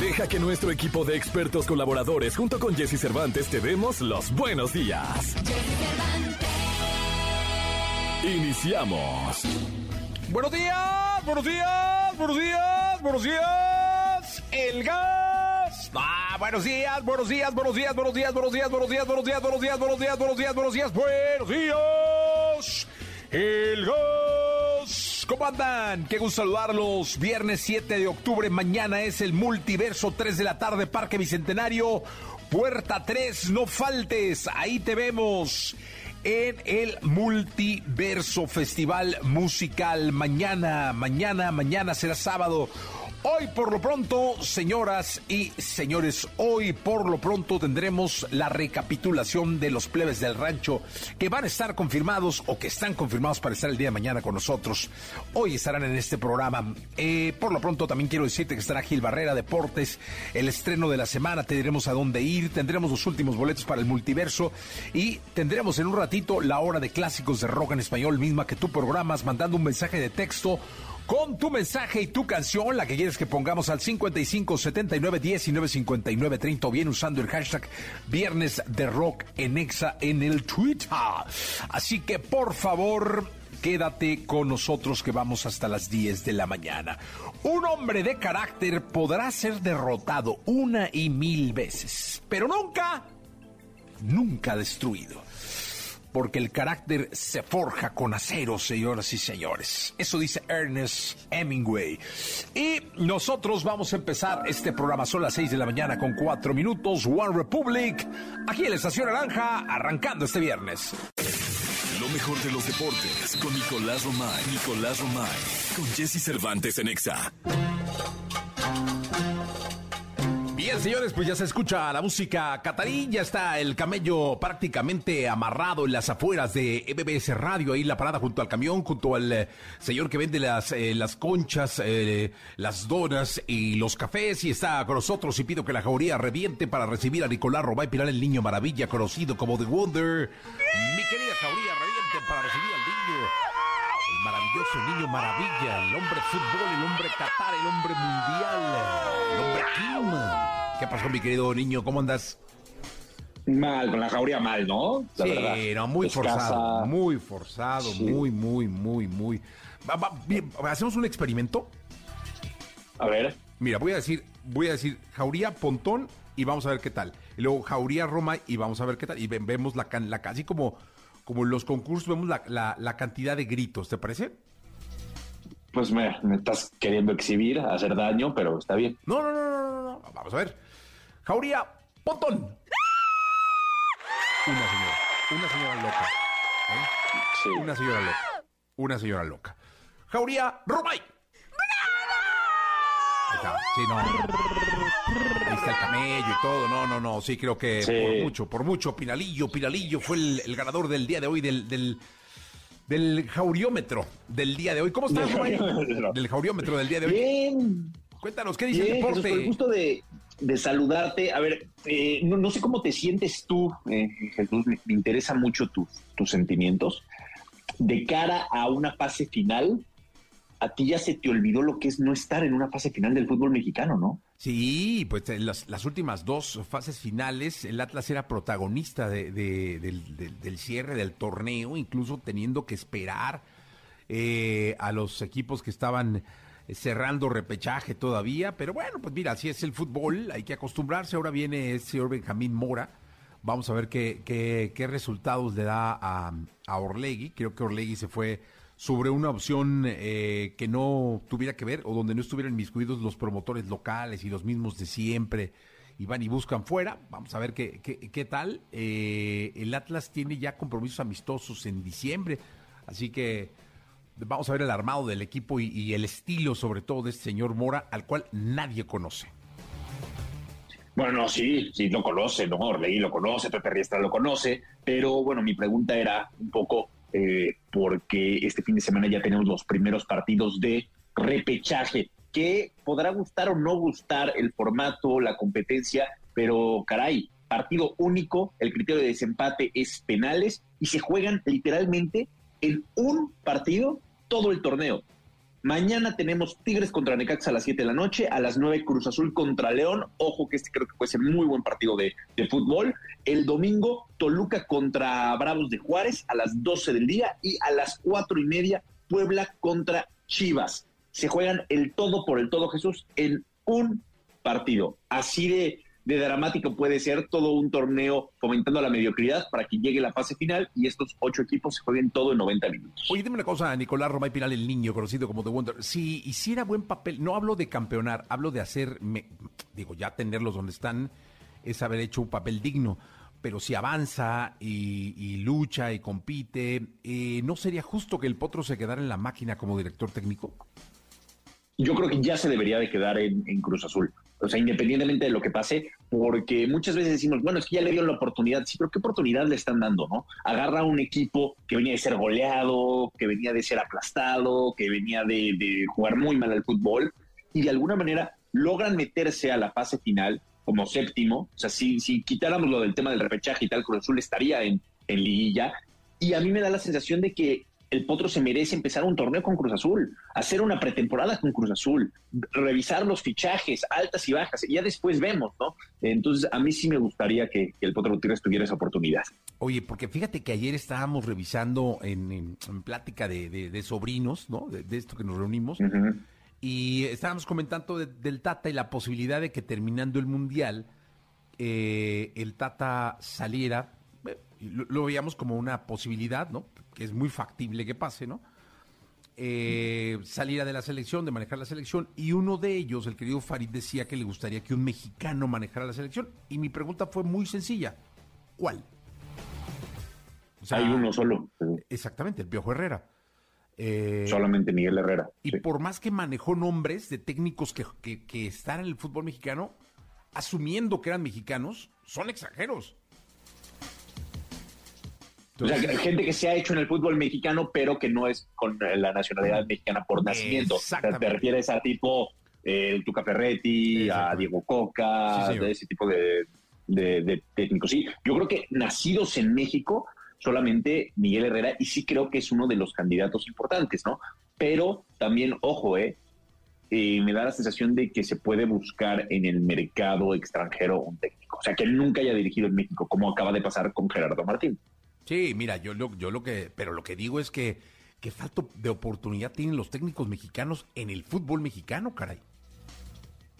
Deja que nuestro equipo de expertos colaboradores junto con Jesse Cervantes te demos los buenos días. Iniciamos. Buenos días, buenos días, buenos días, buenos días. El gas. Ah, buenos días, buenos días, buenos días, buenos días, buenos días, buenos días, buenos días, buenos días, buenos días, buenos días, buenos días, buenos días. El gas. ¿Cómo andan? Qué gusto saludarlos. Viernes 7 de octubre, mañana es el multiverso 3 de la tarde, Parque Bicentenario, Puerta 3, no faltes, ahí te vemos en el Multiverso Festival Musical. Mañana, mañana, mañana será sábado. Hoy por lo pronto, señoras y señores, hoy por lo pronto tendremos la recapitulación de los plebes del rancho que van a estar confirmados o que están confirmados para estar el día de mañana con nosotros. Hoy estarán en este programa. Eh, por lo pronto también quiero decirte que estará Gil Barrera Deportes, el estreno de la semana, te diremos a dónde ir, tendremos los últimos boletos para el multiverso y tendremos en un ratito la hora de clásicos de rock en español misma que tú programas mandando un mensaje de texto con tu mensaje y tu canción, la que quieres que pongamos al 55 79 19 59 30 o bien usando el hashtag Viernes de Rock en Exa en el Twitter. Así que por favor, quédate con nosotros que vamos hasta las 10 de la mañana. Un hombre de carácter podrá ser derrotado una y mil veces, pero nunca, nunca destruido porque el carácter se forja con acero, señoras y señores. Eso dice Ernest Hemingway. Y nosotros vamos a empezar este programa. Son las 6 de la mañana con 4 minutos. One Republic, aquí en la Estación Naranja, arrancando este viernes. Lo mejor de los deportes con Nicolás Romay. Nicolás Romay. Con Jesse Cervantes en Exa. Bien, señores, pues ya se escucha la música catarí, ya está el camello prácticamente amarrado en las afueras de MBS Radio, ahí la parada junto al camión, junto al eh, señor que vende las, eh, las conchas, eh, las donas y los cafés, y está con nosotros y pido que la jauría reviente para recibir a Nicolás Robay Pilar, el niño maravilla, conocido como The Wonder. Mi querida jauría, reviente para recibir al niño el maravilloso niño maravilla, el hombre fútbol, el hombre Qatar, el hombre mundial, el hombre Kim. ¿Qué pasó, mi querido niño? ¿Cómo andas? Mal, con la jauría mal, ¿no? La sí, no, muy forzado, muy forzado, muy, muy, muy, muy. bien, ¿Hacemos un experimento? A ver. Mira, voy a decir, voy a decir jauría Pontón y vamos a ver qué tal. Y luego jauría Roma y vamos a ver qué tal. Y vemos la, la así como, como en los concursos vemos la, la cantidad de gritos, ¿te parece? Pues me, me, estás queriendo exhibir, hacer daño, pero está bien. No, no, no, no, no. Vamos a ver. Jauría, Pontón. Una señora, una señora loca. ¿eh? Sí. Una señora loca. Una señora loca. Jauría, Romay. Está. Sí, no. Ahí está el camello y todo. No, no, no. Sí, creo que sí. por mucho, por mucho. Pinalillo, Pinalillo fue el, el ganador del día de hoy del, del del jauriómetro del día de hoy. ¿Cómo estás, Romay? Del jauriómetro del día de hoy. Bien. Cuéntanos, ¿qué dice Bien, el deporte? Jesús, por el gusto de, de saludarte. A ver, eh, no, no, sé cómo te sientes tú, eh, Jesús, me, me interesan mucho tus sentimientos. De cara a una fase final, a ti ya se te olvidó lo que es no estar en una fase final del fútbol mexicano, ¿no? Sí, pues en las, las últimas dos fases finales, el Atlas era protagonista de, de, del, cierre del torneo, incluso teniendo que esperar eh, a los equipos que estaban cerrando repechaje todavía, pero bueno, pues mira, así es el fútbol, hay que acostumbrarse, ahora viene el señor Benjamín Mora, vamos a ver qué, resultados le da a Orlegui, creo que Orlegui se fue sobre una opción eh, que no tuviera que ver o donde no estuvieran inmiscuidos los promotores locales y los mismos de siempre y van y buscan fuera. Vamos a ver qué, qué, qué tal. Eh, el Atlas tiene ya compromisos amistosos en diciembre, así que vamos a ver el armado del equipo y, y el estilo sobre todo de este señor Mora, al cual nadie conoce. Bueno, sí, sí lo conoce, ¿no? Orlegui lo conoce, Pepe Riestra lo conoce, pero bueno, mi pregunta era un poco eh, porque este fin de semana ya tenemos los primeros partidos de repechaje, que podrá gustar o no gustar el formato, la competencia, pero caray, partido único, el criterio de desempate es penales y se juegan literalmente en un partido todo el torneo. Mañana tenemos Tigres contra Necaxa a las 7 de la noche, a las 9 Cruz Azul contra León. Ojo que este creo que puede ser muy buen partido de, de, fútbol. El domingo Toluca contra Bravos de Juárez a las 12 del día y a las 4 y media Puebla contra Chivas. Se juegan el todo por el todo Jesús en un partido. Así de, de dramático puede ser todo un torneo fomentando la mediocridad para que llegue la fase final y estos ocho equipos se jueguen todo en 90 minutos. Oye, dime una cosa, Nicolás Romay Pinal, el niño conocido como The Wonder. Si hiciera buen papel, no hablo de campeonar, hablo de hacer, me, digo, ya tenerlos donde están, es haber hecho un papel digno. Pero si avanza y, y lucha y compite, eh, ¿no sería justo que el Potro se quedara en la máquina como director técnico? yo creo que ya se debería de quedar en, en, Cruz Azul. O sea, independientemente de lo que pase, porque muchas veces decimos, bueno, es que ya le dieron la oportunidad. Sí, pero ¿qué oportunidad le están dando, no? Agarra a un equipo que venía de ser goleado, que venía de ser aplastado, que venía de, de jugar muy mal al fútbol, y de alguna manera logran meterse a la fase final como séptimo. O sea, si, si quitáramos lo del tema del repechaje y tal, Cruz Azul estaría en, en liguilla. Y a mí me da la sensación de que el Potro se merece empezar un torneo con Cruz Azul, hacer una pretemporada con Cruz Azul, revisar los fichajes, altas y bajas, y ya después vemos, ¿no? Entonces, a mí sí me gustaría que, que el Potro Gutiérrez tuviera esa oportunidad. Oye, porque fíjate que ayer estábamos revisando en, en, en plática de, de, de, sobrinos, ¿no? De, de, esto que nos reunimos, uh -huh. y estábamos comentando del Tata y la posibilidad de que terminando el Mundial, eh, el Tata saliera, lo, lo veíamos como una posibilidad, ¿no? que es muy factible que pase, ¿no? Eh, saliera de la selección, de manejar la selección, y uno de ellos, el querido Farid, decía que le gustaría que un mexicano manejara la selección. Y mi pregunta fue muy sencilla: ¿cuál? O sea, Hay uno solo. Exactamente, el Piojo Herrera. Eh, Solamente Miguel Herrera. Y sí. por más que manejó nombres de técnicos que, que, que están en el fútbol mexicano, asumiendo que eran mexicanos, son extranjeros. O sea, gente que se ha hecho en el fútbol mexicano, pero que no es con la nacionalidad mexicana por nacimiento. O sea, te refieres a tipo eh, Tuca Ferretti, a Diego Coca, sí, de ese tipo de, de, de, técnicos. Sí, yo creo que nacidos en México, solamente Miguel Herrera, y sí creo que es uno de los candidatos importantes, ¿no? Pero también, ojo, eh, eh, me da la sensación de que se puede buscar en el mercado extranjero un técnico. O sea, que nunca haya dirigido en México, como acaba de pasar con Gerardo Martín. Sí, mira, yo lo, yo lo que, pero lo que digo es que, que falta de oportunidad tienen los técnicos mexicanos en el fútbol mexicano, caray.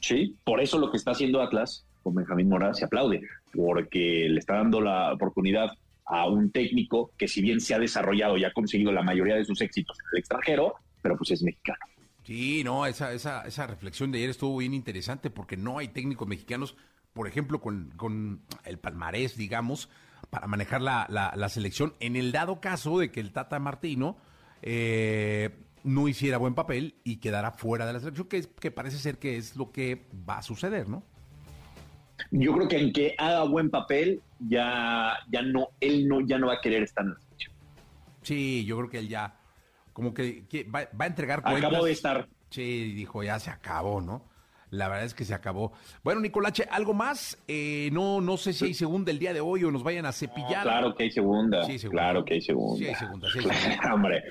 Sí, por eso lo que está haciendo Atlas con Benjamín Mora se aplaude, porque le está dando la oportunidad a un técnico que si bien se ha desarrollado y ha conseguido la mayoría de sus éxitos en el extranjero, pero pues es mexicano. Sí, no, esa, esa, esa reflexión de ayer estuvo bien interesante porque no hay técnicos mexicanos, por ejemplo, con, con el palmarés, digamos, para manejar la, la, la, selección en el dado caso de que el Tata Martino eh, no hiciera buen papel y quedara fuera de la selección, que, que, parece ser que es lo que va a suceder, ¿no? Yo creo que en que haga buen papel, ya, ya no, él no, ya no va a querer estar en la selección. Sí, yo creo que él ya, como que, que va, va, a entregar cuentas. Acabó de estar. Sí, dijo, ya se acabó, ¿no? La verdad es que se acabó. Bueno, Nicolache, ¿algo más? Eh, no, no sé si hay segunda el día de hoy o nos vayan a cepillar. No, claro que hay segunda. Sí, segunda. Claro que hay segunda. Sí, hay segunda. Sí, hay segunda. Hombre,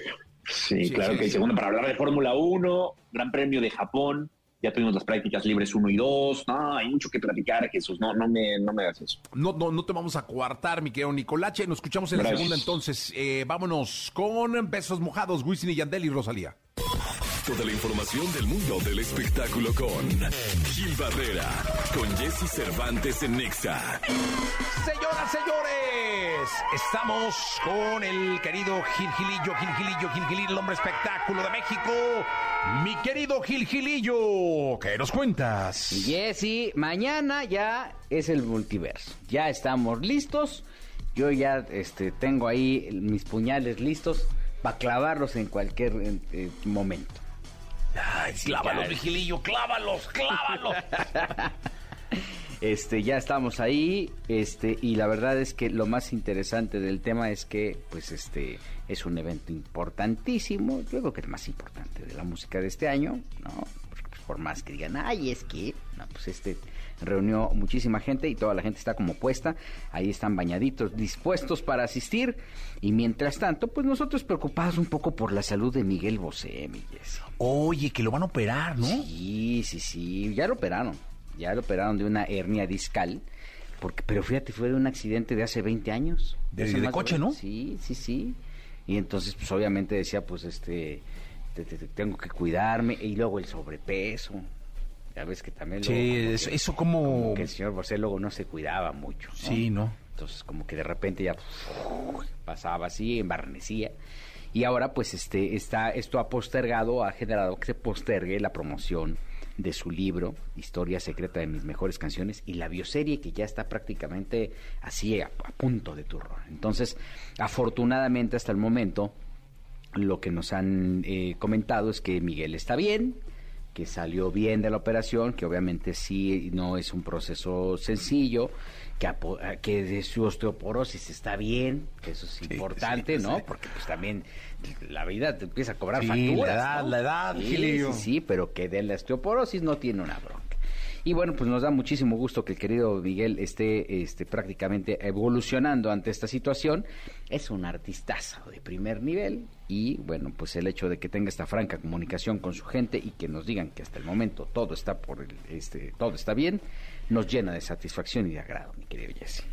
sí, sí claro que hay segunda. Para hablar de Fórmula 1, Gran Premio de Japón. Ya tuvimos las prácticas libres 1 y 2. No, hay mucho que platicar, Jesús. No, no me, no me hagas eso. No, no, no te vamos a coartar, mi querido Nicolache. Nos escuchamos en Gracias. la segunda entonces. Eh, vámonos con besos mojados, Wisin y Yandel y Rosalía. Toda la información del mundo del espectáculo con Gil Barrera, con Jesse Cervantes en Nexa. Señoras, señores, estamos con el querido Gil Gilillo, Gil Gilillo, Gil Gilillo, el hombre espectáculo de México. Mi querido Gil Gilillo, ¿qué nos cuentas? Jesse, mañana ya es el multiverso. Ya estamos listos. Yo ya este, tengo ahí mis puñales listos para clavarlos en cualquier eh, momento. Ay, clávalos, vigilillo, clávalos, clávalos. Este, ya estamos ahí, este, y la verdad es que lo más interesante del tema es que, pues, este, es un evento importantísimo, yo creo que el más importante de la música de este año, ¿no? Porque, pues, por más que digan, ay, es que, no, pues este reunió muchísima gente y toda la gente está como puesta, ahí están bañaditos, dispuestos para asistir, y mientras tanto, pues nosotros preocupados un poco por la salud de Miguel Bosé, Miguel. Oye, que lo van a operar, ¿no? Sí, sí, sí, ya lo operaron ya lo operaron de una hernia discal, porque, pero fíjate, fue de un accidente de hace 20 años. De, de, coche, ¿no? Sí, sí, sí. Y entonces, pues obviamente decía, pues este, tengo que cuidarme, y luego el sobrepeso. Ya ves que también... Sí, eso, como... que el señor luego no se cuidaba mucho. Sí, ¿no? Entonces, como que de repente ya pasaba así, embarnecía. Y ahora, pues, este, está, esto ha postergado, ha generado que se postergue la promoción de su libro, Historia Secreta de mis mejores canciones, y la bioserie que ya está prácticamente así a, punto de turno. Entonces, afortunadamente hasta el momento, lo que nos han eh, comentado es que Miguel está bien, que salió bien de la operación, que obviamente sí no es un proceso sencillo, que, que de su osteoporosis está bien, que eso es importante, ¿no? Porque pues también la vida te empieza a cobrar facturas. La edad, la edad, sí, sí, pero que de la osteoporosis no tiene una bronca. Y bueno, pues nos da muchísimo gusto que el querido Miguel esté este, prácticamente evolucionando ante esta situación. Es un artistazo de primer nivel y bueno, pues el hecho de que tenga esta franca comunicación con su gente y que nos digan que hasta el momento todo está por el, este, todo está bien, nos llena de satisfacción y de agrado, mi querido Jesse.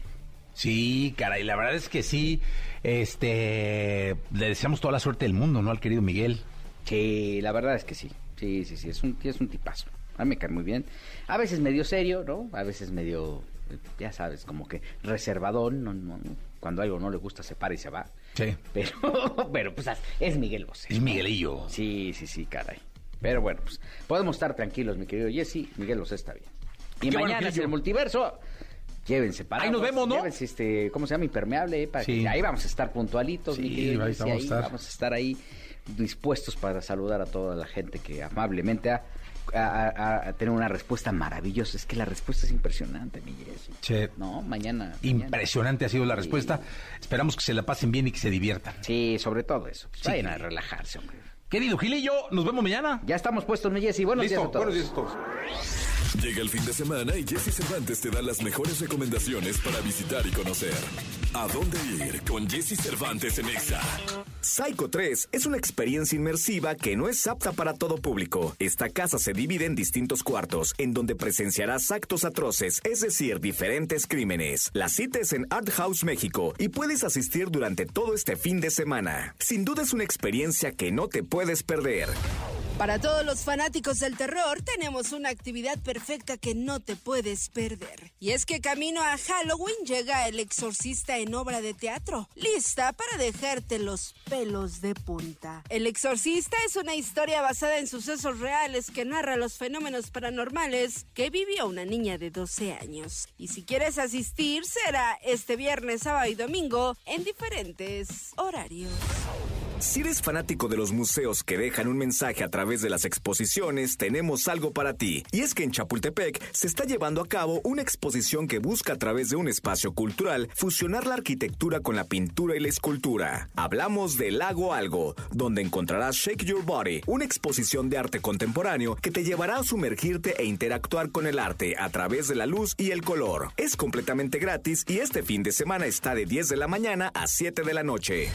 Sí, caray, la verdad es que sí, este, le deseamos toda la suerte del mundo, ¿no? Al querido Miguel. Sí, la verdad es que sí, sí, sí, sí, es un, es un tipazo. A mí me cae muy bien. A veces medio serio, ¿no? A veces medio, ya sabes, como que reservadón, no, no, cuando algo no le gusta se para y se va. Sí. Pero, pero pues es Miguel Bosé. Es Miguelillo. Sí, sí, sí, caray. Pero bueno, pues podemos estar tranquilos, mi querido Jesse. Miguel Bosé está bien. Y mañana es el multiverso. Llévense para. Ahí nos vemos, ¿no? Llévense este, ¿cómo se llama? Impermeable. Para que, ahí vamos a estar puntualitos, sí, mi Ahí, vamos, a estar. vamos a estar ahí dispuestos para saludar a toda la gente que amablemente ha a, tener una respuesta maravillosa. Es que la respuesta es impresionante, Miguel. Sí. No, mañana. Impresionante ha sido la respuesta. Esperamos que se la pasen bien y que se diviertan. Sí, sobre todo eso. Vayan a relajarse, hombre. Querido Gilillo, nos vemos mañana. Ya estamos puestos, mi Jessy. Buenos días a todos. Buenos días a todos. Llega el fin de semana y Jesse Cervantes te da las mejores recomendaciones para visitar y conocer. ¿A dónde ir con Jesse Cervantes en Exa? Psycho 3 es una experiencia inmersiva que no es apta para todo público. Esta casa se divide en distintos cuartos, en donde presenciarás actos atroces, es decir, diferentes crímenes. La cita es en Art House México y puedes asistir durante todo este fin de semana. Sin duda es una experiencia que no te puedes perder. Para todos los fanáticos del terror, tenemos una actividad perfecta que no te puedes perder. Y es que camino a Halloween llega El Exorcista en obra de teatro, lista para dejarte los pelos de punta. El Exorcista es una historia basada en sucesos reales que narra los fenómenos paranormales que vivió una niña de 12 años. Y si quieres asistir, será este viernes, sábado y domingo en diferentes horarios. Si eres fanático de los museos que dejan un mensaje a través de las exposiciones, tenemos algo para ti. Y es que en Chapultepec se está llevando a cabo una exposición que busca a través de un espacio cultural fusionar la arquitectura con la pintura y la escultura. Hablamos de Lago Algo, donde encontrarás Shake Your Body, una exposición de arte contemporáneo que te llevará a sumergirte e interactuar con el arte a través de la luz y el color. Es completamente gratis y este fin de semana está de 10 de la mañana a 7 de la noche.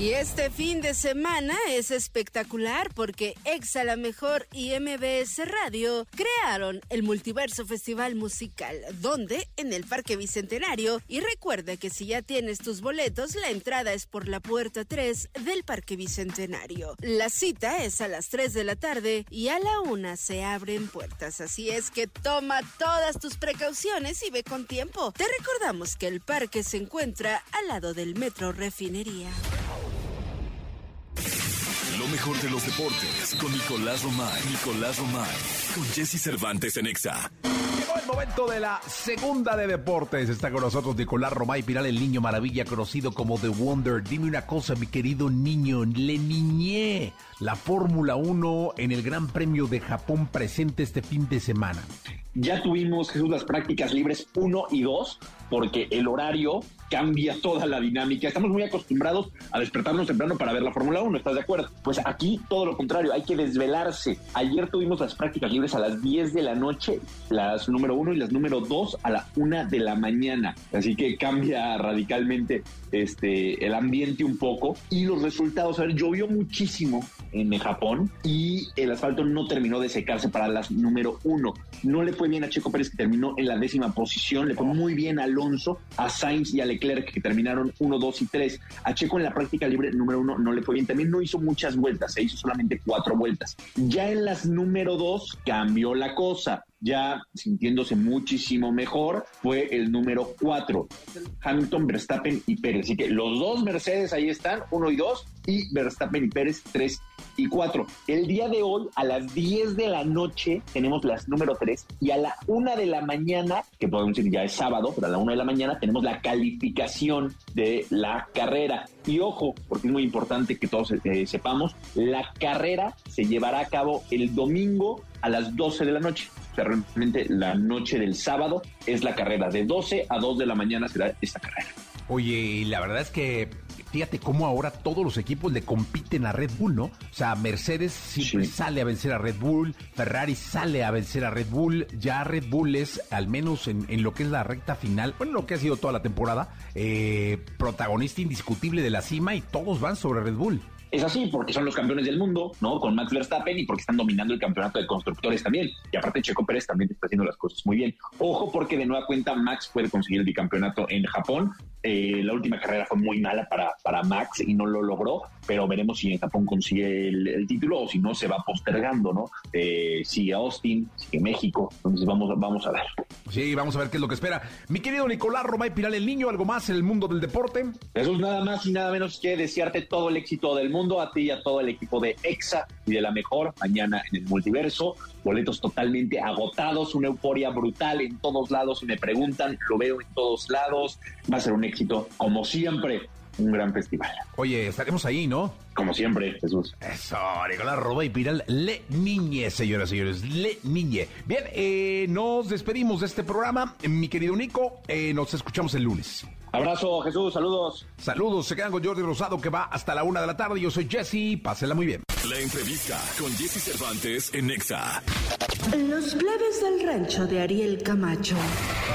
Y este fin de semana es espectacular porque Exa la Mejor y MBS Radio crearon el Multiverso Festival Musical, donde en el Parque Bicentenario. Y recuerda que si ya tienes tus boletos, la entrada es por la puerta 3 del Parque Bicentenario. La cita es a las 3 de la tarde y a la 1 se abren puertas. Así es que toma todas tus precauciones y ve con tiempo. Te recordamos que el parque se encuentra al lado del Metro Refinería. Mejor de los deportes con Nicolás Romay. Nicolás Romay. Con Jesse Cervantes en Exa. Llegó el momento de la segunda de deportes. Está con nosotros Nicolás Romay Piral, el niño maravilla conocido como The Wonder. Dime una cosa, mi querido niño. Le niñé la Fórmula 1 en el Gran Premio de Japón presente este fin de semana. Ya tuvimos, Jesús, las prácticas libres 1 y 2, porque el horario cambia toda la dinámica. Estamos muy acostumbrados a despertarnos temprano para ver la Fórmula 1, ¿estás de acuerdo? Pues aquí todo lo contrario, hay que desvelarse. Ayer tuvimos las prácticas libres a las 10 de la noche, las número 1 y las número 2 a la 1 de la mañana. Así que cambia radicalmente este, el ambiente un poco y los resultados. A ver, llovió muchísimo en Japón y el asfalto no terminó de secarse para las número 1. No le fue bien a Checo Pérez que terminó en la décima posición, le fue muy bien a Alonso, a Sainz y a Leclerc que terminaron 1, 2 y 3. A Checo en la práctica libre número 1 no le fue bien, también no hizo muchas vueltas, se hizo solamente cuatro vueltas. Ya en las número 2 cambió la cosa ya sintiéndose muchísimo mejor, fue el número 4, Hamilton, Verstappen y Pérez. Así que los dos Mercedes ahí están, 1 y 2, y Verstappen y Pérez 3 y 4. El día de hoy, a las 10 de la noche, tenemos las número 3, y a la 1 de la mañana, que podemos decir ya es sábado, pero a la 1 de la mañana tenemos la calificación de la carrera. Y ojo, porque es muy importante que todos eh, sepamos, la carrera se llevará a cabo el domingo a las 12 de la noche. O sea, realmente la noche del sábado es la carrera. De 12 a 2 de la mañana será esta carrera. Oye, la verdad es que fíjate cómo ahora todos los equipos le compiten a Red Bull, ¿no? O sea, Mercedes siempre sale a vencer a Red Bull, Ferrari sale a vencer a Red Bull, ya Red Bull es, al menos en, lo que es la recta final, bueno, lo que ha sido toda la temporada, eh, protagonista indiscutible de la cima y todos van sobre Red Bull. Es así porque son los campeones del mundo, ¿no? Con Max Verstappen y porque están dominando el campeonato de constructores también. Y aparte Checo Pérez también está haciendo las cosas muy bien. Ojo porque de nueva cuenta Max puede conseguir el bicampeonato en Japón. Eh, la última carrera fue muy mala para, para Max y no lo logró, pero veremos si en Japón consigue el, título o si no se va postergando, ¿no? Eh, sigue Austin, sigue México, entonces vamos, vamos a ver. Sí, vamos a ver qué es lo que espera. Mi querido Nicolás Romay Piral, el niño, algo más en el mundo del deporte. Eso es nada más y nada menos que desearte todo el éxito del mundo a ti y a todo el equipo de EXA y de la mejor mañana en el multiverso. Boletos totalmente agotados, una euforia brutal en todos lados. Me preguntan, lo veo en todos lados. Va a ser un éxito, como siempre, un gran festival. Oye, estaremos ahí, ¿no? Como siempre, Jesús. Eso, Nicolás Roba y Piral, Le Niñe, señoras y señores, Le Niñe. Bien, eh, nos despedimos de este programa. Mi querido Nico, eh, nos escuchamos el lunes. Abrazo, Jesús, saludos. Saludos, se quedan con Jordi Rosado que va hasta la una de la tarde. Yo soy Jesse, pásela muy bien. La entrevista con Jesse Cervantes en Nexa. Los plebes del rancho de Ariel Camacho.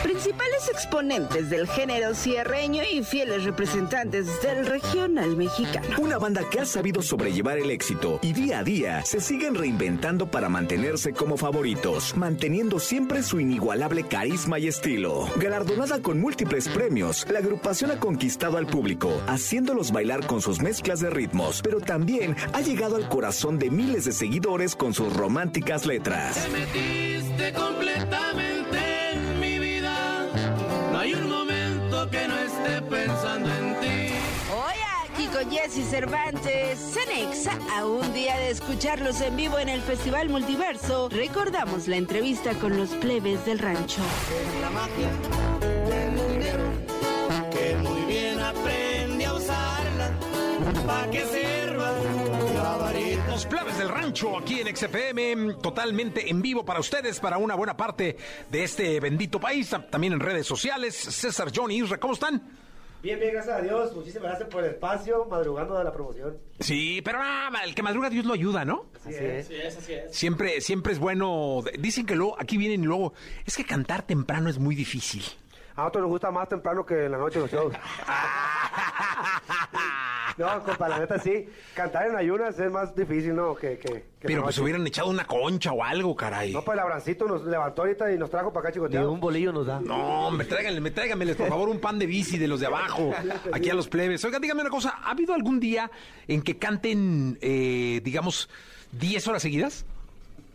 Principales exponentes del género cierreño y fieles representantes del regional mexicano. Una banda que ha sabido sobrellevar el éxito y día a día se siguen reinventando para mantenerse como favoritos, manteniendo siempre su inigualable carisma y estilo. Galardonada con múltiples premios, la agrupación ha conquistado al público, haciéndolos bailar con sus mezclas de ritmos, pero también ha llegado al corazón de miles de seguidores con sus románticas letras. Te metiste completamente en mi vida. No hay un momento que no esté pensando en ti. Hoy aquí con Jesse Cervantes, Cenexa, a un día de escucharlos en vivo en el Festival Multiverso, recordamos la entrevista con los plebes del rancho. La magia para que sirva Los plebes del rancho aquí en XFM, totalmente en vivo para ustedes, para una buena parte de este bendito país, también en redes sociales. César, John y Isra, ¿cómo están? Bien, bien, gracias a Dios. Muchísimas gracias por el espacio, madrugando de la promoción. Sí, pero ah, el que madruga Dios lo ayuda, ¿no? Así, es. Sí, es así es. Siempre, siempre es bueno. Dicen que luego, aquí vienen y luego, es que cantar temprano es muy difícil. A nosotros nos gusta más temprano que en la noche los shows. No, compa, la neta sí. Cantar en ayunas es más difícil, ¿no? Que, que, que Pero pues hubieran echado una concha o algo, caray. No, pues el abrancito nos levantó ahorita y nos trajo para acá, chicoteado. un bolillo nos da. No, hombre, tráiganle, tráiganmeles, por favor, un pan de bici de los de abajo, aquí a los plebes. Oiga, dígame una cosa, ¿ha habido algún día en que canten, eh, digamos, 10 horas seguidas?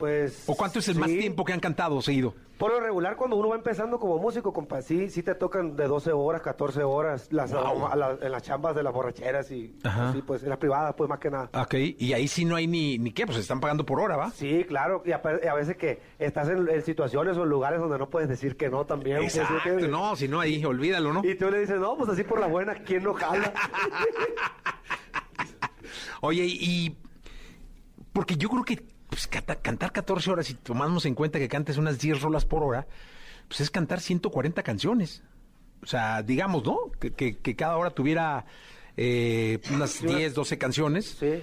Pues. ¿O cuánto es el más tiempo que han cantado seguido? Por lo regular, cuando uno va empezando como músico, compa, sí, sí te tocan de 12 horas, 14 horas las, a la- en las chambas de las borracheras y Ajá. así, pues en las privadas, pues más que nada. Ok, y ahí sí no hay ni, ni qué, pues se están pagando por hora, ¿va? Sí, claro, y a, y a veces que estás en, en situaciones o en lugares donde no puedes decir que no también. pues, ¿sí Exacto, no, si no ahí, olvídalo, ¿no? Y tú le dices, no, pues así por la buena, ¿quién no jala? Oye, y porque yo creo que pues canta- cantar 14 horas y tomamos en cuenta que cantes unas 10 rolas por hora, pues es cantar 140 canciones. O sea, digamos, ¿no? Que, que- que cada hora tuviera eh, unas 10, 12 canciones. Sí.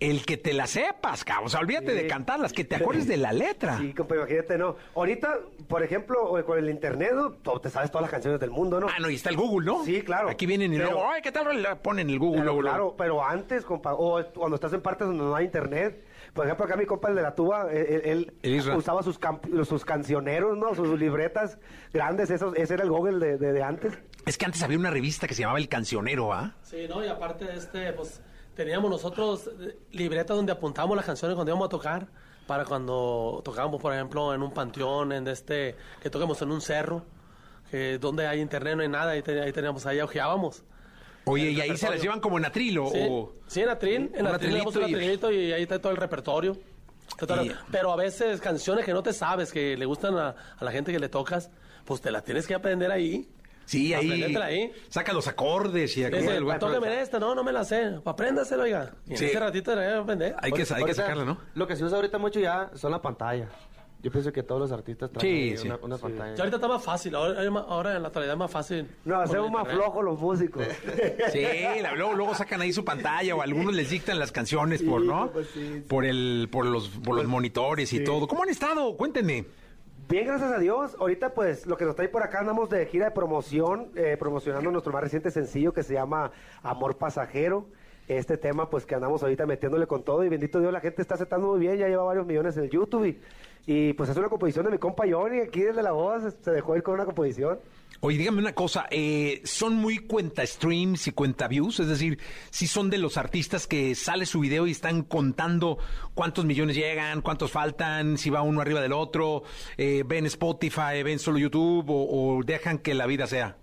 El que te la sepas, cabrón. O sea, olvídate Sí. de cantarlas, que te acuerdes de la letra. Sí, compa, imagínate, ¿no? Ahorita, por ejemplo, con el internet, ¿no? Tú te sabes todas las canciones del mundo, ¿no? Ah, no, y está el Google, ¿no? Sí, claro. Aquí vienen y Pero- luego, ay, ¿qué tal? rola? Ponen el Google, Pero luego, claro, pero antes, compa, o cuando estás en partes donde no hay internet, por ejemplo, acá mi compa, el de la tuba, él, él Isra. usaba sus, camp- sus cancioneros, ¿no? Sus libretas grandes, esos, ese era el Google de, de- de antes. Es que antes había una revista que se llamaba El Cancionero, ¿ah? Sí, ¿no? Y aparte de este, pues teníamos nosotros eh, libretas donde apuntábamos las canciones cuando íbamos a tocar, para cuando tocábamos, por ejemplo, en un panteón, en este, que toquemos en un cerro, que donde hay internet no hay nada, ahí, te- ahí teníamos, ahí ojeábamos. Oye, y ahí se las llevan como en atril o... Sí, o- sí, en Atril, en Atril le damos un atrilito y- ahí está todo el repertorio. Y- Pero a veces canciones que no te sabes, que le gustan a, a la gente que le tocas, pues te las tienes que aprender ahí. Sí, ahí, ahí. Saca los acordes y lugar. tóqueme esta, no, no me la sé. Apréndaselo, oiga. Y en Sí. ese ratito le voy a aprender. Hay que, hay que sacarla, ¿no? Lo que se usa ahorita mucho ya son la pantalla. Yo pienso que todos los artistas traen Sí, sí. una, una pantalla. Ya ahorita está más fácil, ahora, ahora en la actualidad es más fácil. No, hacemos más flojos los músicos. Sí, la- luego, luego sacan ahí su pantalla o algunos les dictan las canciones por, ¿no? pues sí, sí. Por el, por los, por los monitores y todo. ¿Cómo han estado? Cuéntenme. Bien, gracias a Dios. Ahorita, pues, lo que nos trae por acá, andamos de gira de promoción, eh, promocionando nuestro más reciente sencillo que se llama Amor Pasajero. Este tema, pues, que andamos ahorita metiéndole con todo y bendito Dios, la gente está aceptando muy bien, ya lleva varios millones en YouTube y, y, pues es una composición de mi compa Johnny, aquí desde la voz, se dejó ir con una composición. Oye, dígame una cosa, eh, ¿son muy cuenta streams y cuenta views? Es decir, si son de los artistas que sale su video y están contando cuántos millones llegan, cuántos faltan, si va uno arriba del otro, eh, ven Spotify, ven solo YouTube o, o dejan que la vida sea.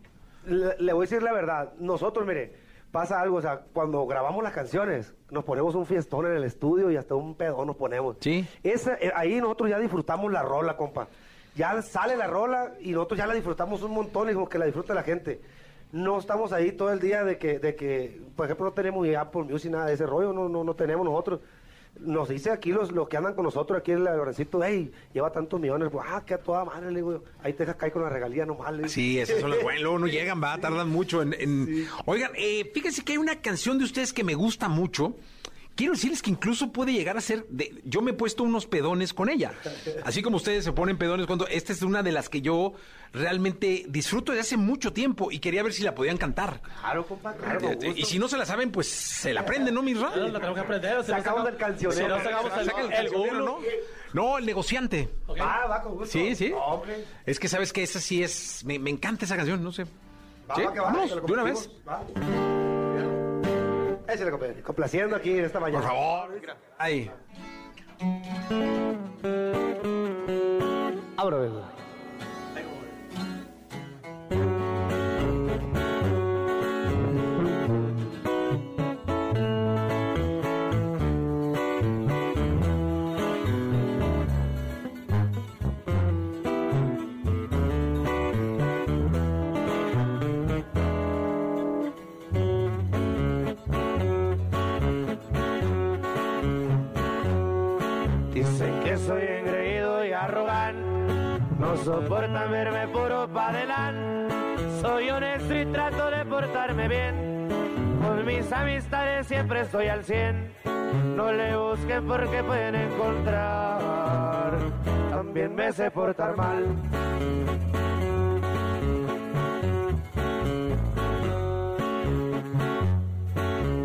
Le, le voy a decir la verdad, nosotros, mire, pasa algo, o sea, cuando grabamos las canciones, nos ponemos un fiestón en el estudio y hasta un pedo nos ponemos. Sí. Esa, eh, ahí nosotros ya disfrutamos la rola, compa. Ya sale la rola y nosotros ya la disfrutamos un montón y como que la disfruta la gente. No estamos ahí todo el día de que, de que por ejemplo, no tenemos ni Apple Music, nada de ese rollo, no, no, no tenemos nosotros. Nos dice aquí los, los que andan con nosotros, aquí el Lorencito, hey, lleva tantos millones, pues, ah, que a toda madre, le digo, ahí te dejas caer con la regalía nomás, le digo. Sí, esos son los buenos. Luego no llegan, va, tardan mucho en... en- Oigan, eh, fíjense que hay una canción de ustedes que me gusta mucho. Quiero decirles que incluso puede llegar a ser... De... Yo me he puesto unos pedones con ella. Así como ustedes se ponen pedones cuando... Esta es una de las que yo realmente disfruto desde hace mucho tiempo y quería ver si la podían cantar. Claro, compa, claro, con Y gusto. si no se la saben, pues se la aprenden, ¿no, Misra? Ah, la tenemos que aprender. si no Sacamos del cancionero. Si no sacamos el, el el cancionero, Google, ¿no? No, el negociante. Ok. Va, va, con gusto. Sí, sí. No. Es que sabes que esa sí es... Me, me encanta esa canción, no sé. Va, ¿Sí? va, que va, Vámonos, que lo de una vez. va. Échale, compa, complaciendo aquí en esta Por mañana. favor. Ay. Abro, soportan verme puro pa' adelante. Soy honesto y trato de portarme bien, con mis amistades siempre estoy al cien. No le busquen porque pueden encontrar, también me sé portar mal.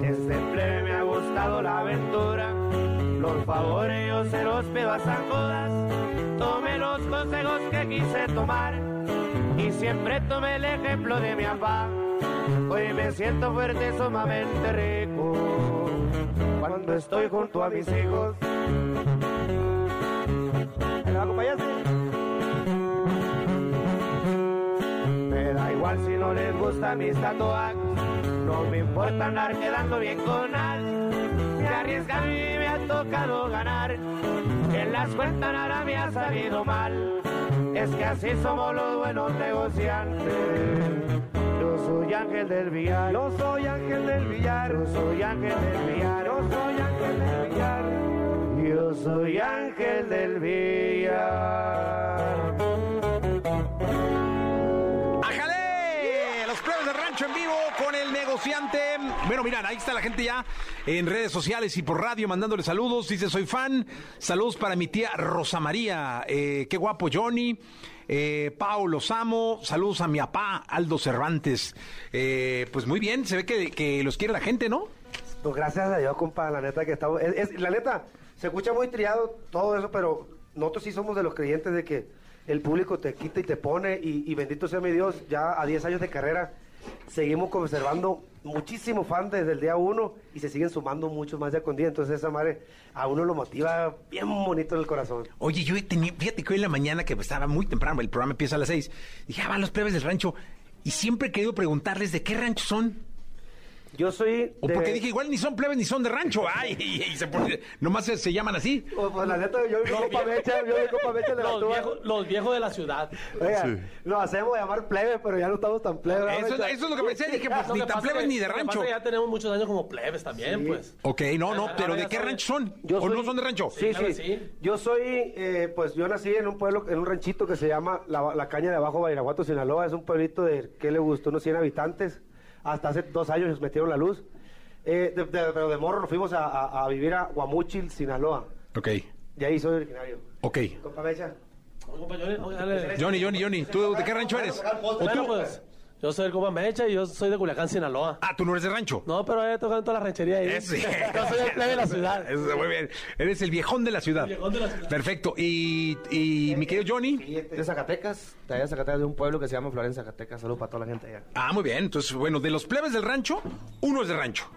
Desde plebe me ha gustado la aventura. Los favores yo se los pido a San Judas. Quise tomar. Y siempre tomé el ejemplo de mi papá. Hoy me siento fuerte, sumamente rico. Cuando estoy junto a mis hijos. ¿Me da igual si no les gusta mis tatuajes. No me importa andar quedando bien con nadie. Me arriesgan y me ha tocado ganar. En las cuentas nada me ha salido mal. Es que así somos los buenos negociantes. Yo soy ángel del billar. Yo soy ángel del billar. Yo soy ángel del billar. Yo soy ángel del billar. Yo soy Ángel del Villa. En vivo con el negociante. Bueno, miran, ahí está la gente ya en redes sociales y por radio mandándole saludos. Dice, soy fan. Saludos para mi tía Rosa María. Eh, qué guapo Johnny. Eh, Pau, los amo. Saludos a mi papá, Aldo Cervantes. Eh, pues muy bien, se ve que, que los quiere la gente, ¿no? Pues gracias a Dios, compa, la neta que estamos... es- es- la neta, se escucha muy triado todo eso, pero nosotros sí somos de los creyentes de que el público te quita y te pone, y, y bendito sea mi Dios, ya a 10 años de carrera, seguimos conservando muchísimos fans desde el día uno, y se siguen sumando muchos más día con día, entonces esa madre a uno lo motiva bien bonito en el corazón. Oye, yo tenía, fíjate que hoy en la mañana que estaba muy temprano, el programa empieza a las seis, dije, ah, van los plebes del rancho. Y siempre he querido preguntarles de qué rancho son. Yo soy... O de- porque dije, igual ni son plebes ni son de rancho. Ay, y, y se pone- nomás se, se llaman así. Pues, pues, la neta, yo vi compa Mecha, yo vi compa Mecha de la Los viejos, los viejos de la ciudad. Oiga, nos hacemos llamar plebe, pero ya no estamos tan plebe. ¿verdad, Eso, es- Mecha? eso es lo que pensé. Dije, pues Lo ni tan plebes que- ni de lo rancho. que ya tenemos muchos años como plebes también, pues. Ok, no, no, Ah, pero ¿de qué rancho son? Yo ¿O soy- no son de rancho? Sí, sí. sí. Yo soy, eh, pues yo nací en un pueblo, en un ranchito que se llama La, La Caña de Abajo, Bairaguato, Sinaloa. Es un pueblito de, ¿qué le gustó? Unos 100 habitantes. Hasta hace dos años nos metieron la luz. Eh, de- de- pero de morro nos fuimos a, a- a vivir a Guamuchil, Sinaloa. Ok, De ahí soy originario. ok. Compa compa, Johnny. Johnny, Johnny, ¿tú de qué rancho eres? ¿O Bueno, tú? Yo soy el compa Mecha y yo soy de Culiacán, Sinaloa. Ah, tú no eres de rancho. No, pero he tocado en toda la ranchería ahí. Ese. Yo soy el plebe de la ciudad. Eso está muy bien. Eres el viejón de la ciudad. viejón de la ciudad. Perfecto. Y, y mi querido Johnny. De Zacatecas, de allá de Zacatecas, de un pueblo que se llama Florencia, Zacatecas. Saludos para toda la gente allá. Ah, muy bien. Entonces, bueno, de los plebes del rancho, uno es de rancho.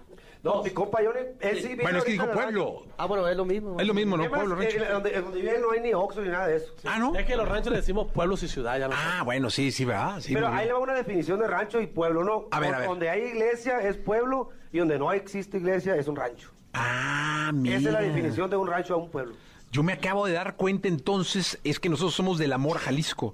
No, mi compa Johnny, él sí vive Bueno, es que ahorita dijo en el rancho. pueblo. Ah, bueno, es lo mismo. Es lo mismo, ¿no? Es más, Pueblo, rancho. eh, donde, donde vive no hay ni Oxxo ni nada de eso. Ah, ¿no? Es que los ranchos le decimos pueblos y ciudad, ya lo Ah, bueno, sí, sí, ¿verdad? Sí, Pero muy ahí bien. le va una definición de rancho y pueblo, ¿no? A ver, a ver. Donde hay iglesia es pueblo y donde no existe iglesia es un rancho. Ah, mira. Esa es la definición de un rancho a un pueblo. Yo me acabo de dar cuenta entonces, es que nosotros somos del amor Jalisco.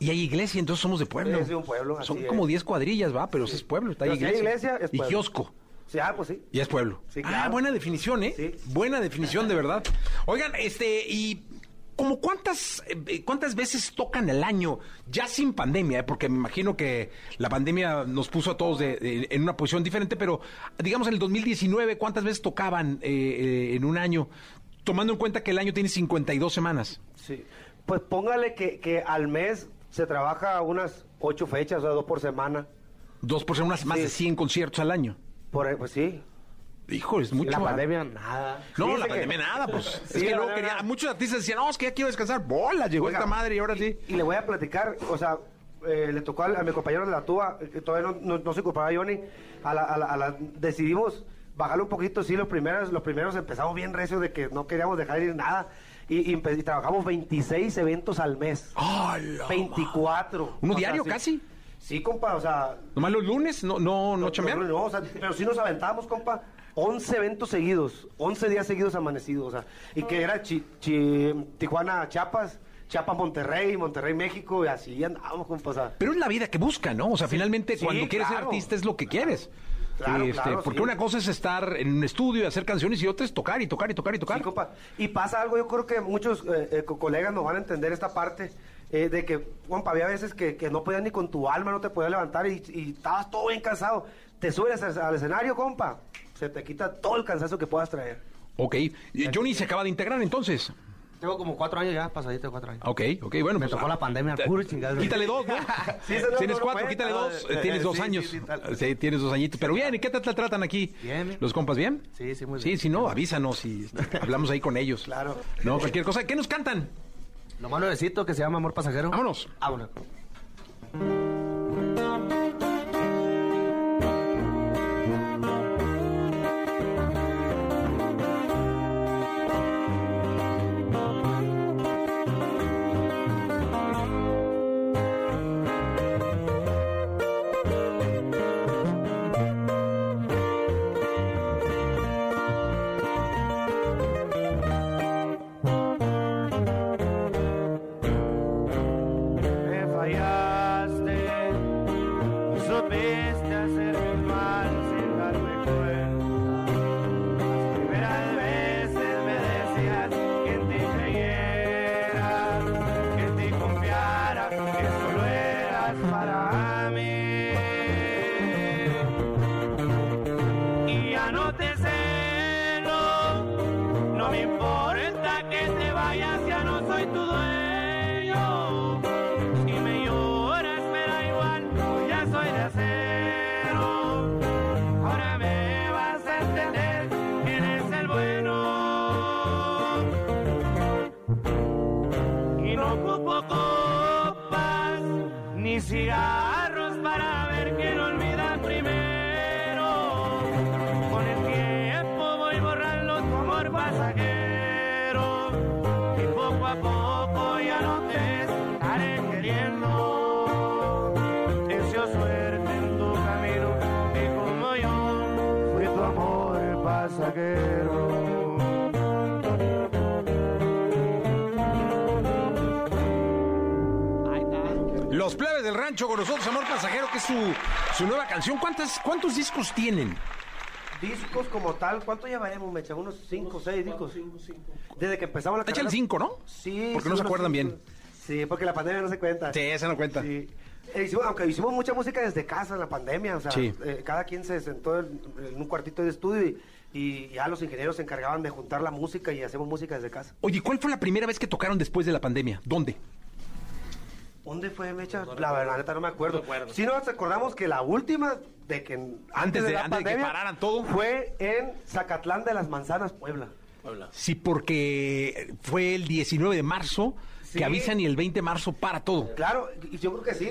Y hay iglesia, entonces somos de pueblo. Es de un pueblo, así Son es. como 10 cuadrillas, va, pero sí es pueblo. Está Pero ahí si hay iglesia. iglesia, es Y pueblo. kiosco. Sí, ah, pues sí. Y es pueblo. Sí, Ah, buena definición, ¿eh? Sí. Buena definición, de verdad. Oigan, este, y como cuántas, eh, cuántas veces tocan al año, ya sin pandemia, eh? porque me imagino que la pandemia nos puso a todos de- de- en una posición diferente, pero digamos en el 2019, ¿cuántas veces tocaban eh, eh, en un año? Tomando en cuenta que el año tiene 52 semanas. Sí. Pues póngale que, que al mes se trabaja unas ocho fechas, o sea, dos por semana. Dos por semana, más Sí. de 100 conciertos al año. Por, pues sí. Hijo, es mucho. La pandemia, nada. No, la que- pandemia nada, pues. Sí, es que luego quería, muchos artistas decían, no, es que ya quiero descansar. Bola, llegó Oiga, esta madre y ahora sí. Y, y le voy a platicar, o sea, eh, le tocó a, mi compañero de la tuba, que todavía no, no, no se incorporaba Johnny, a la, a la- a la- decidimos bajarle un poquito, sí, los primeros, los primeros empezamos bien recios de que no queríamos dejar ir nada. Y, y y trabajamos 26 eventos al mes. ¡Hala, 24. ¿Uno O sea, diario sí. casi? Sí, compa, o sea... ¿Nomás los lunes? ¿No, no, no? No, no, o sea, pero sí nos aventábamos, compa, 11 eventos seguidos, 11 días seguidos amanecidos, o sea, y que era Chi- Chi- Tijuana, Chiapas, Chiapas, Monterrey, Monterrey, México, y así andábamos, compa, o sea. Pero es la vida que busca, ¿no? O sea, finalmente sí, cuando quieres ser artista es lo que quieres. Claro, Este, claro, porque sí. una cosa es estar en un estudio y hacer canciones y otra es tocar y tocar y tocar y tocar. Sí, compa. Y pasa algo, yo creo que muchos eh, eh, co- colegas nos van a entender esta parte eh, de que, compa, había veces que, que no podías ni con tu alma, no te podías levantar y, y estabas todo bien cansado. Te subes al, al escenario, compa, se te quita todo el cansancio que puedas traer. Ok. Johnny se acaba de integrar entonces. Tengo como cuatro años ya, pasadito de cuatro años. Ok, ok, bueno. Me pues, tocó ah, la pandemia, te- puro chingado. Quítale dos, ¿no? Sí, tienes no lo cuatro, cuenta. quítale dos. Eh, eh, tienes eh, dos sí, años. sí, sí. Sí, tienes dos añitos. Pero bien, ¿y qué te la tratan aquí? Bien, bien. ¿Los compas bien? Sí, sí, muy Sí, bien. si no, avísanos y hablamos ahí con ellos. Claro. No, cualquier cosa. ¿Qué nos cantan? Lo más nuevecito que se llama Amor Pasajero. Vámonos. Vámonos. God. Con nosotros, Amor Pasajero, que es su, su nueva canción. ¿Cuántas, ¿Cuántos discos tienen? Discos como tal, ¿cuánto llevaremos, Mecha? Unos 5 o 6 discos. Desde que empezamos la carrera. cinco, ¿no? Sí. Porque sí, no se acuerdan cinco. bien. Sí, porque la pandemia no se cuenta. Sí, esa no cuenta. Sí. Eh, hicimos- aunque hicimos mucha música desde casa en la pandemia, o sea, Sí. eh, cada quien se sentó en, en un cuartito de estudio y, y ya los ingenieros se encargaban de juntar la música y hacemos música desde casa. Oye, ¿cuál fue la primera vez que tocaron después de la pandemia? ¿Dónde? ¿Dónde fue, Mecha? la verdad, neta, no me acuerdo. Sí nos acordamos que la última de que antes, de- la antes de que pararan todo. fue en Zacatlán de las Manzanas, Puebla. Sí, porque fue el 19 de marzo Sí. que avisan y el 20 de marzo para todo. Claro, y yo creo que sí.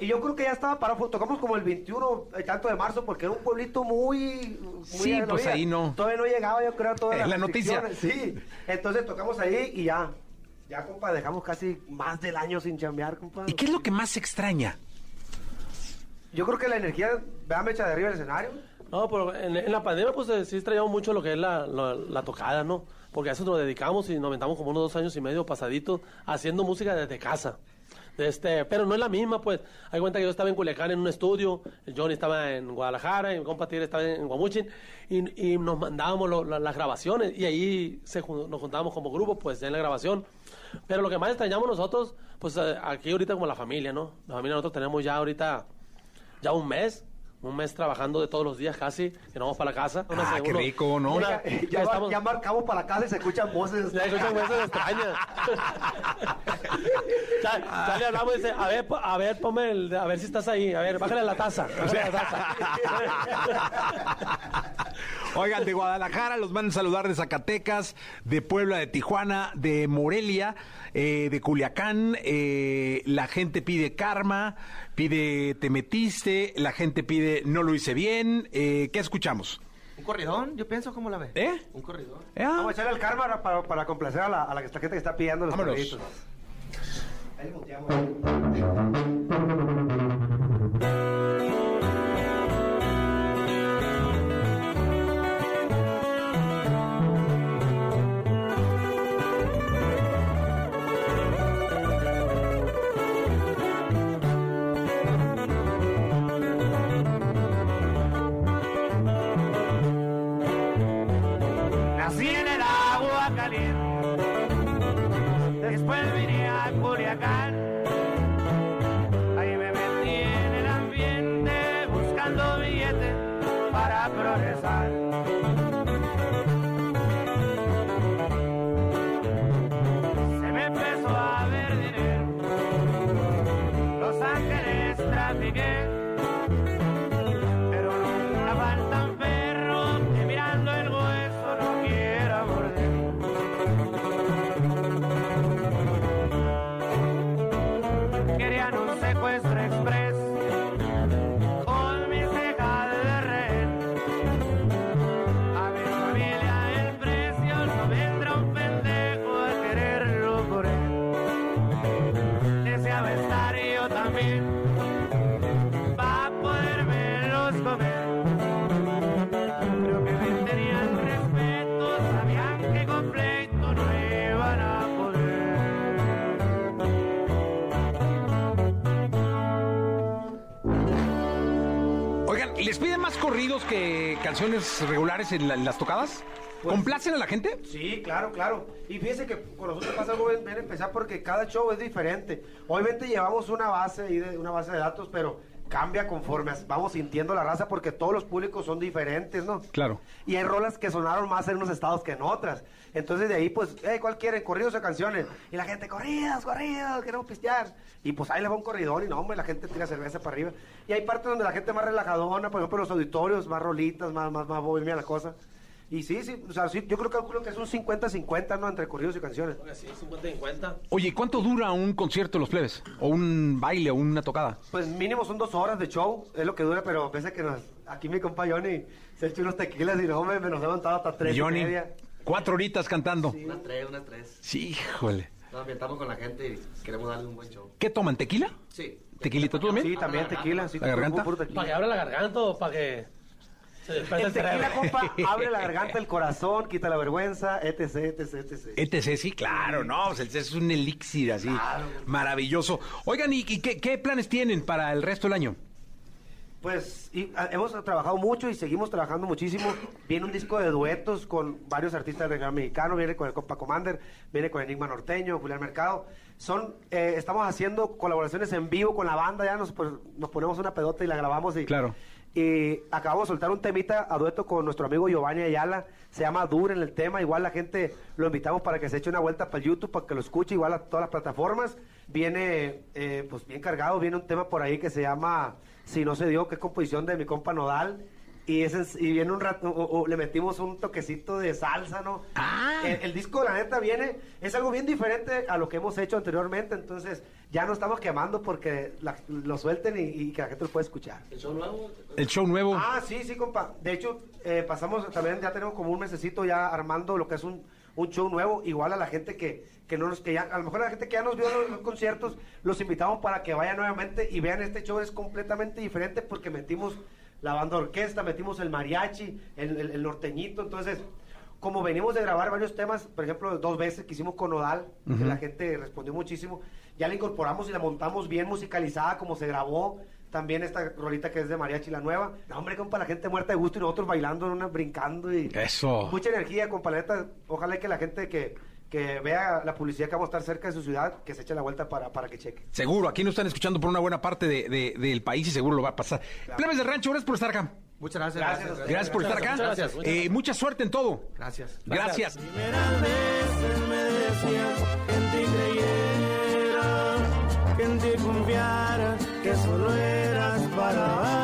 Y yo creo que ya estaba parado. Tocamos como el 21 y tanto de marzo porque era un pueblito muy. muy Sí, pues ahí no. Todavía no llegaba, yo creo, toda Es la noticia. Sí. Entonces tocamos ahí y ya. Ya, compa, dejamos casi más del año sin chambear, compa. ¿Y qué es lo que más se extraña? Yo creo que la energía, véame echa de arriba del escenario. No, pero en, en la pandemia pues eh, sí extrañamos mucho lo que es la, la- la tocada, ¿no? Porque a eso nos dedicamos y nos aventamos como unos dos años y medio pasaditos haciendo música desde casa. Este, pero no es la misma, pues. Hay cuenta que yo estaba en Culiacán en un estudio, Johnny estaba en Guadalajara, y mi compa Tigre estaba en Guamuchin, y, y nos mandábamos las grabaciones, y ahí se, nos juntábamos como grupo, pues, en la grabación. Pero lo que más extrañamos nosotros, pues, eh, aquí ahorita como la familia, ¿no? La familia nosotros tenemos ya ahorita ya un mes, un mes trabajando de todos los días casi, que nos vamos para la casa. Una Ah, qué uno- rico, ¿no? una- ya, ya estamos, ya marcamos para casa y se escuchan voces. ya escuchan voces extrañas. ya, ya le hablamos y dice, a ver, a ver, ponme el, a ver si estás ahí, a ver, bájale la taza, bájale la taza. Oigan, de Guadalajara los van a saludar de Zacatecas, de Puebla, de Tijuana, de Morelia, eh, de Culiacán. eh, la gente pide karma, pide te metiste, la gente pide no lo hice bien. eh, ¿Qué escuchamos? ¿Un corridón? Yo pienso, ¿cómo la ve? ¿Eh? Un corridón. ¿Eh? Vamos a echarle el karma para, para complacer a la, a gente que está pidiendo los Vámonos. corriditos. Ahí le ¿les piden más corridos que canciones regulares en, la- en las tocadas? Pues- ¿Complacen a la gente? Sí, claro, claro. Y fíjense que con nosotros pasa algo bien, bien especial porque cada show es diferente. Obviamente llevamos una base ahí de, una base de datos, pero cambia conforme vamos sintiendo la raza porque todos los públicos son diferentes, ¿no? Claro. Y hay rolas que sonaron más en unos estados que en otras. Entonces de ahí, pues, hey, ¿cuál quieren? ¿Corridos o canciones? Y la gente, corridos, corridos, queremos pistear. Y pues ahí le va un corridón y no, hombre, la gente tira cerveza para arriba. Y hay partes donde la gente más relajadona, por ejemplo, los auditorios, más rolitas, más, más, más bohemia la cosa. Y sí, sí, o sea, sí, yo creo calculo que es un 50-50, ¿no? Entre corridos y canciones. Sí, 50 50. Oye, ¿cuánto dura un concierto de los plebes? ¿O un baile o una tocada? Pues mínimo son dos horas de show, es lo que dura, pero pese que nos, aquí mi compa Johnny se echa unos tequilas y no, me, me nos ha levantado hasta tres Johnny. y media. Cuatro horitas cantando. Unas tres, unas tres. Sí, híjole. Nos ambientamos con la gente y queremos darle un buen show. ¿Qué toman? ¿Tequila? Sí. ¿Tequilita tú también? Sí, también tequila. Sí, ¿La garganta? ¿Para que abra la garganta o para que se El tequila, compa, abre la garganta, el corazón, quita la vergüenza, etc, etc, etc. ETC, sí, claro, no, pues es un elixir así, maravilloso. Oigan, ¿y, y qué, qué planes tienen para el resto del año? Pues y, ah, hemos trabajado mucho y seguimos trabajando muchísimo. Viene un disco de duetos con varios artistas del regional mexicano, viene con el Compa Commander, viene con Enigma Norteño, Julián Mercado. Son, eh, estamos haciendo colaboraciones en vivo con la banda, ya nos, pues, nos ponemos una pedota y la grabamos y, Claro. Y acabamos de soltar un temita a dueto con nuestro amigo Giovanni Ayala. Se llama Dur en el tema. Igual la gente lo invitamos para que se eche una vuelta para el YouTube, para que lo escuche, igual a todas las plataformas. Viene, eh, pues bien cargado, viene un tema por ahí que se llama Si no se dio, que es composición de mi compa Nodal. Y, ese es- y viene un rato, o- o le metimos un toquecito de salsa, ¿no? El, el disco, la neta, viene, es algo bien diferente a lo que hemos hecho anteriormente, entonces ya no estamos quemando porque la- lo suelten y, y que la gente lo pueda escuchar. ¿El show nuevo? El show nuevo. Ah, sí, sí, compa. De hecho, eh, pasamos también, ya tenemos como un mesecito ya armando lo que es un, un show nuevo. Igual a la gente que, que no nos, que ya, a lo mejor a la gente que ya nos vio en los, los conciertos, los invitamos para que vayan nuevamente y vean este show. Es completamente diferente porque metimos la banda orquesta, metimos el mariachi, el, el- el norteñito. Entonces, como venimos de grabar varios temas, por ejemplo, dos veces que hicimos con Nodal, que la gente respondió muchísimo, ya la incorporamos y la montamos bien musicalizada como se grabó. También esta rolita que es de mariachi, la nueva. No, hombre, compa, la gente muerta de gusto y nosotros bailando, una, brincando y... Eso. Mucha energía, compa, la neta. Ojalá que la gente que, que vea la publicidad que vamos a estar cerca de su ciudad, que se eche la vuelta para, para que cheque. Seguro, aquí nos están escuchando por una buena parte de- de- del país y seguro lo va a pasar. Plebes del rancho, gracias por estar acá. Muchas gracias. Gracias. Gracias por estar acá. Muchas gracias, Eh, mucha suerte en todo. Gracias. Gracias. que solo eras para